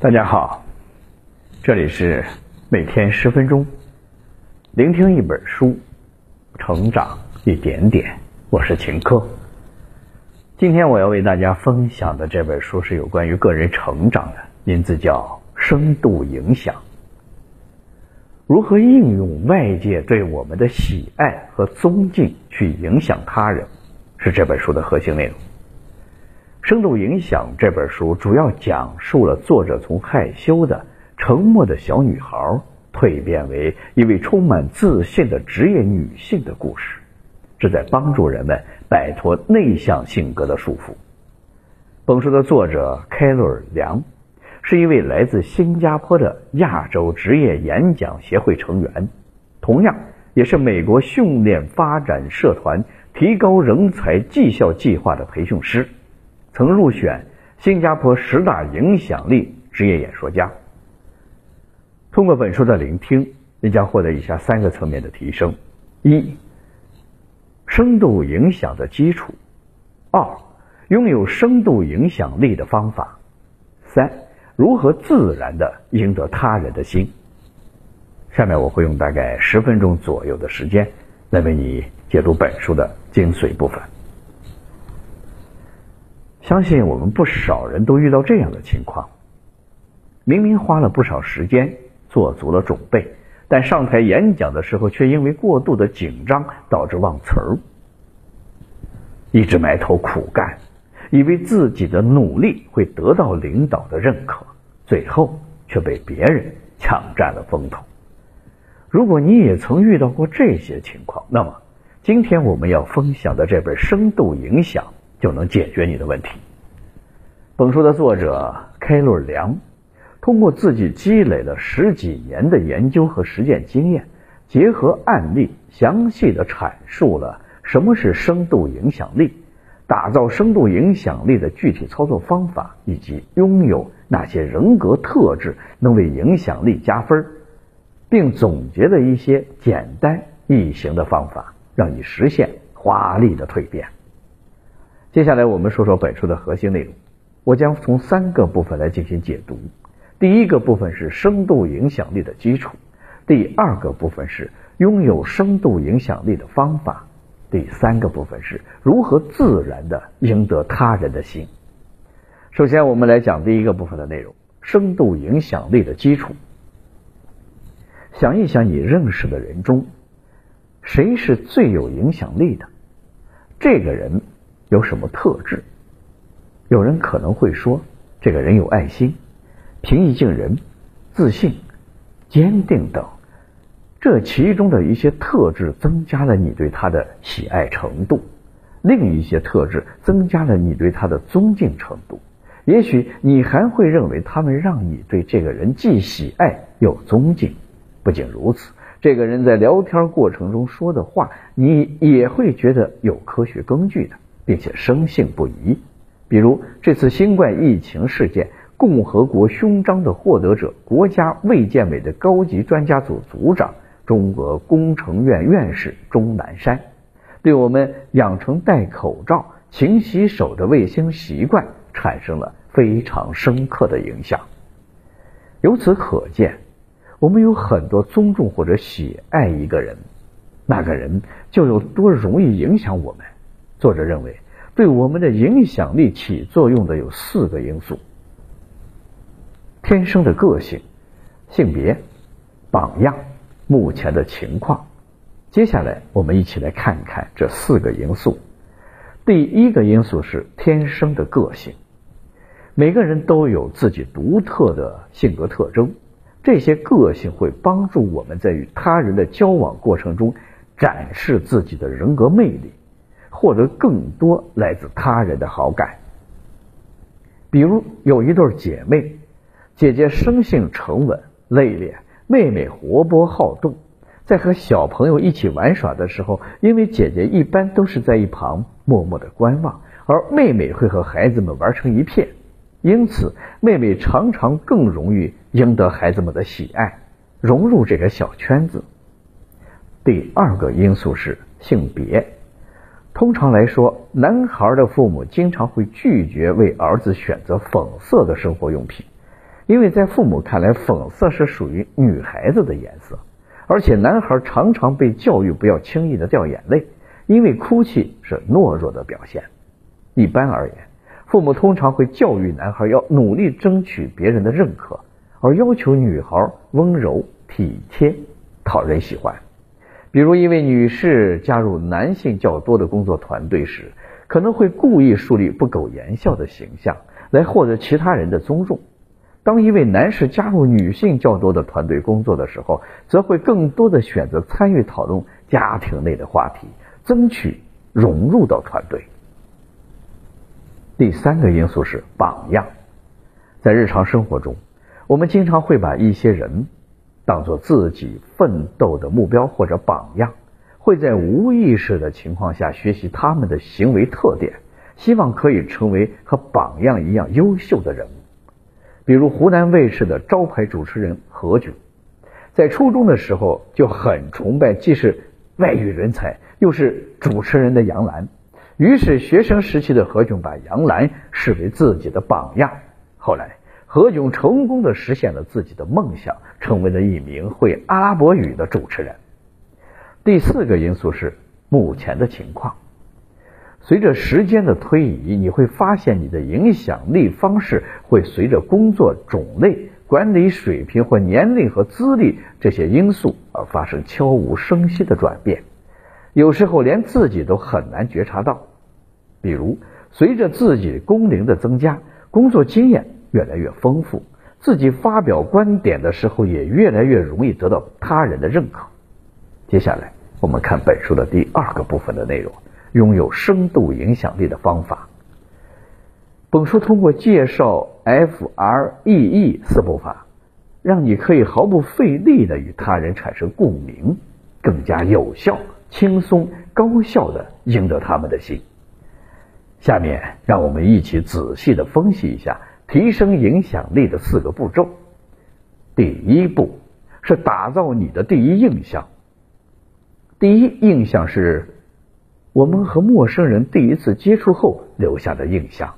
大家好，这里是每天十分钟，聆听一本书，成长一点点。我是秦科。今天我要为大家分享的这本书是有关于个人成长的，名字叫《深度影响》。如何应用外界对我们的喜爱和尊敬去影响他人，是这本书的核心内容。《深度影响》这本书主要讲述了作者从害羞的、沉默的小女孩蜕变为一位充满自信的职业女性的故事，旨在帮助人们摆脱内向性格的束缚。本书的作者凯罗尔·梁是一位来自新加坡的亚洲职业演讲协会成员，同样也是美国训练发展社团提高人才绩效计划的培训师。曾入选新加坡十大影响力职业演说家。通过本书的聆听，你将获得以下三个层面的提升：一、深度影响的基础；二、拥有深度影响力的方法；三、如何自然的赢得他人的心。下面我会用大概十分钟左右的时间来为你解读本书的精髓部分。相信我们不少人都遇到这样的情况：明明花了不少时间做足了准备，但上台演讲的时候却因为过度的紧张导致忘词儿，一直埋头苦干，以为自己的努力会得到领导的认可，最后却被别人抢占了风头。如果你也曾遇到过这些情况，那么今天我们要分享的这本《深度影响》。就能解决你的问题。本书的作者开洛良，通过自己积累了十几年的研究和实践经验，结合案例，详细的阐述了什么是深度影响力，打造深度影响力的具体操作方法，以及拥有哪些人格特质能为影响力加分，并总结了一些简单易行的方法，让你实现华丽的蜕变。接下来我们说说本书的核心内容，我将从三个部分来进行解读。第一个部分是深度影响力的基础，第二个部分是拥有深度影响力的方法，第三个部分是如何自然的赢得他人的心。首先，我们来讲第一个部分的内容：深度影响力的基础。想一想，你认识的人中，谁是最有影响力的？这个人。有什么特质？有人可能会说，这个人有爱心、平易近人、自信、坚定等。这其中的一些特质增加了你对他的喜爱程度，另一些特质增加了你对他的尊敬程度。也许你还会认为他们让你对这个人既喜爱又尊敬。不仅如此，这个人在聊天过程中说的话，你也会觉得有科学根据的。并且深信不疑，比如这次新冠疫情事件，共和国勋章的获得者、国家卫健委的高级专家组组长、中俄工程院院士钟南山，对我们养成戴口罩、勤洗手的卫生习惯产生了非常深刻的影响。由此可见，我们有很多尊重或者喜爱一个人，那个人就有多容易影响我们。作者认为，对我们的影响力起作用的有四个因素：天生的个性、性别、榜样、目前的情况。接下来，我们一起来看一看这四个因素。第一个因素是天生的个性。每个人都有自己独特的性格特征，这些个性会帮助我们在与他人的交往过程中展示自己的人格魅力。获得更多来自他人的好感。比如有一对姐妹，姐姐生性沉稳内敛，妹妹活泼好动。在和小朋友一起玩耍的时候，因为姐姐一般都是在一旁默默的观望，而妹妹会和孩子们玩成一片，因此妹妹常常更容易赢得孩子们的喜爱，融入这个小圈子。第二个因素是性别。通常来说，男孩的父母经常会拒绝为儿子选择粉色的生活用品，因为在父母看来，粉色是属于女孩子的颜色，而且男孩常常被教育不要轻易的掉眼泪，因为哭泣是懦弱的表现。一般而言，父母通常会教育男孩要努力争取别人的认可，而要求女孩温柔体贴、讨人喜欢。比如，一位女士加入男性较多的工作团队时，可能会故意树立不苟言笑的形象，来获得其他人的尊重。当一位男士加入女性较多的团队工作的时候，则会更多的选择参与讨论家庭内的话题，争取融入到团队。第三个因素是榜样，在日常生活中，我们经常会把一些人当做自己奋斗的目标或者榜样，会在无意识的情况下学习他们的行为特点，希望可以成为和榜样一样优秀的人物。比如湖南卫视的招牌主持人何炅，在初中的时候就很崇拜既是外语人才又是主持人的杨澜，于是学生时期的何炅把杨澜视为自己的榜样。后来何炅成功的实现了自己的梦想，成为了一名会阿拉伯语的主持人。第四个因素是目前的情况。随着时间的推移，你会发现你的影响力方式会随着工作种类、管理水平或年龄和资历这些因素而发生悄无声息的转变，有时候连自己都很难觉察到。比如，随着自己工龄的增加，工作经验越来越丰富，自己发表观点的时候也越来越容易得到他人的认可。接下来，我们看本书的第二个部分的内容。拥有深度影响力的方法。本书通过介绍 F R E E 四步法，让你可以毫不费力的与他人产生共鸣，更加有效、轻松、高效的赢得他们的心。下面让我们一起仔细的分析一下提升影响力的四个步骤。第一步是打造你的第一印象。第一印象是。我们和陌生人第一次接触后留下的印象，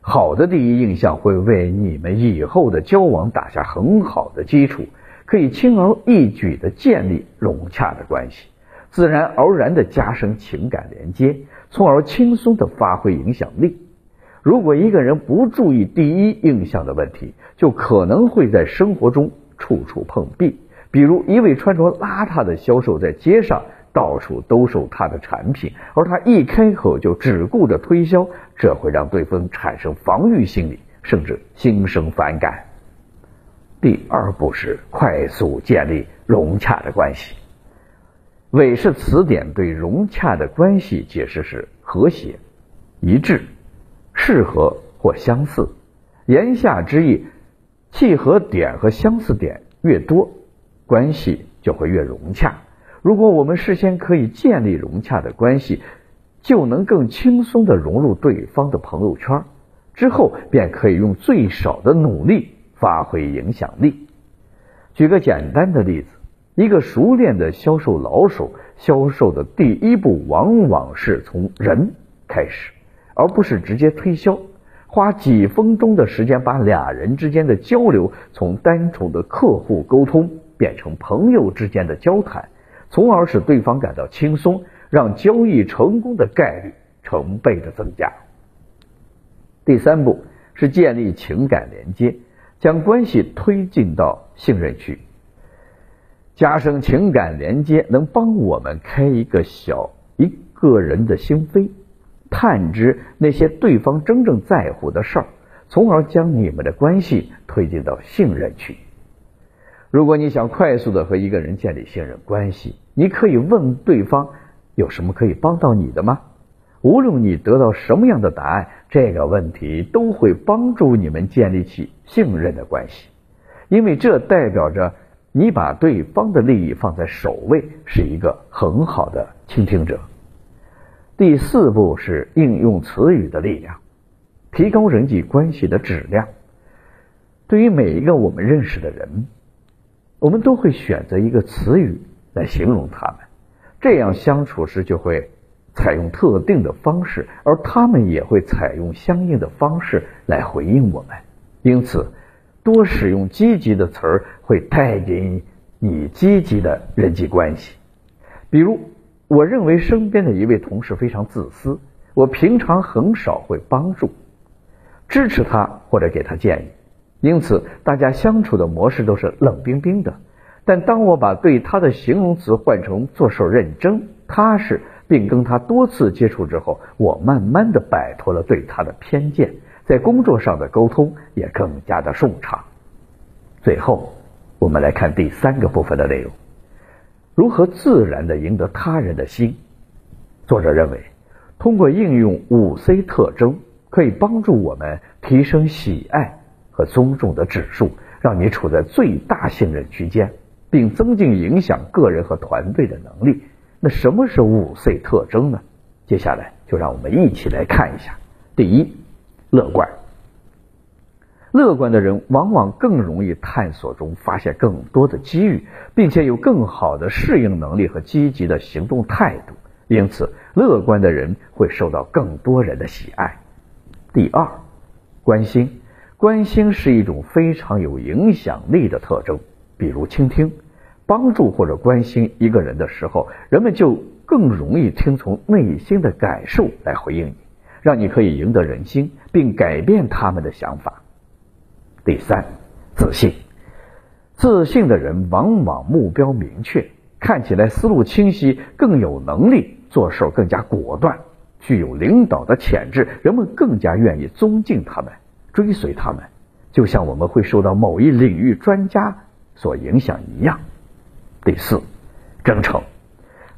好的第一印象会为你们以后的交往打下很好的基础，可以轻而易举的建立融洽的关系，自然而然的加深情感连接，从而轻松的发挥影响力。如果一个人不注意第一印象的问题，就可能会在生活中处处碰壁。比如，一位穿着邋遢的销售在街上。到处兜售他的产品，而他一开口就只顾着推销，这会让对方产生防御心理，甚至心生反感。第二步是快速建立融洽的关系。韦氏词典对融洽的关系解释是和谐、一致、适合或相似。言下之意，契合点和相似点越多，关系就会越融洽。如果我们事先可以建立融洽的关系，就能更轻松的融入对方的朋友圈，之后便可以用最少的努力发挥影响力。举个简单的例子，一个熟练的销售老手，销售的第一步往往是从人开始，而不是直接推销，花几分钟的时间把俩人之间的交流从单纯的客户沟通变成朋友之间的交谈。从而使对方感到轻松，让交易成功的概率成倍的增加。第三步是建立情感连接，将关系推进到信任区。加深情感连接能帮我们开一个小一个人的心扉，探知那些对方真正在乎的事儿，从而将你们的关系推进到信任区。如果你想快速的和一个人建立信任关系，你可以问对方有什么可以帮到你的吗？无论你得到什么样的答案，这个问题都会帮助你们建立起信任的关系，因为这代表着你把对方的利益放在首位，是一个很好的倾听者。第四步是应用词语的力量，提高人际关系的质量。对于每一个我们认识的人。我们都会选择一个词语来形容他们，这样相处时就会采用特定的方式，而他们也会采用相应的方式来回应我们。因此，多使用积极的词儿，会带给你积极的人际关系。比如，我认为身边的一位同事非常自私，我平常很少会帮助、支持他或者给他建议，因此大家相处的模式都是冷冰冰的。但当我把对他的形容词换成做事认真、踏实，并跟他多次接触之后，我慢慢的摆脱了对他的偏见。在工作上的沟通也更加的顺畅。最后，我们来看第三个部分的内容：如何自然的赢得他人的心。作者认为，通过应用五 C 特征，可以帮助我们提升喜爱和尊重的指数，让你处在最大信任区间，并增进影响个人和团队的能力。那什么是五 C 特征呢？接下来就让我们一起来看一下。第一。乐观，乐观的人往往更容易探索中发现更多的机遇，并且有更好的适应能力和积极的行动态度。因此，乐观的人会受到更多人的喜爱。第二，关心，关心是一种非常有影响力的特征。比如倾听、帮助或者关心一个人的时候，人们就更容易听从内心的感受来回应你。让你可以赢得人心，并改变他们的想法。第三，自信。自信的人往往目标明确，看起来思路清晰，更有能力做事更加果断，具有领导的潜质。人们更加愿意尊敬他们，追随他们，就像我们会受到某一领域专家所影响一样。第四，真诚。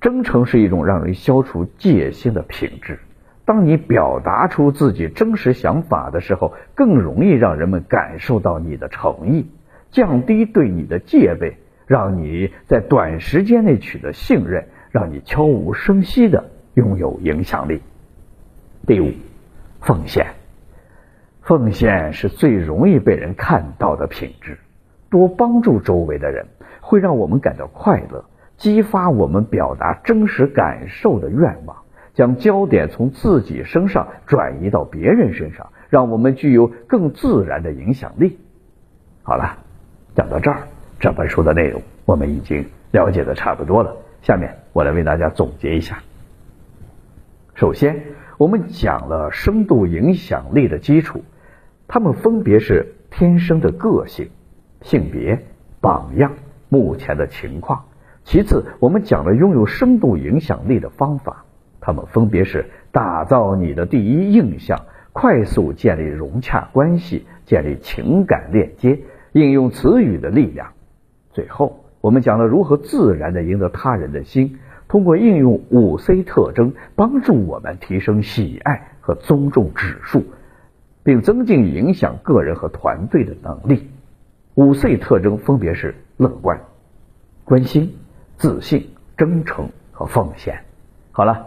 真诚是一种让人消除戒心的品质。当你表达出自己真实想法的时候，更容易让人们感受到你的诚意，降低对你的戒备，让你在短时间内取得信任，让你悄无声息的拥有影响力。第五，奉献。奉献是最容易被人看到的品质。多帮助周围的人，会让我们感到快乐，激发我们表达真实感受的愿望。将焦点从自己身上转移到别人身上，让我们具有更自然的影响力。好了，讲到这儿，这本书的内容我们已经了解的差不多了。下面我来为大家总结一下。首先，我们讲了深度影响力的基础，它们分别是天生的个性、性别、榜样、目前的情况。其次，我们讲了拥有深度影响力的方法。他们分别是打造你的第一印象，快速建立融洽关系，建立情感链接，应用词语的力量。最后，我们讲了如何自然的赢得他人的心，通过应用五 C 特征，帮助我们提升喜爱和尊重指数，并增进影响个人和团队的能力。五 C 特征分别是乐观、关心、自信、真诚和奉献。好了。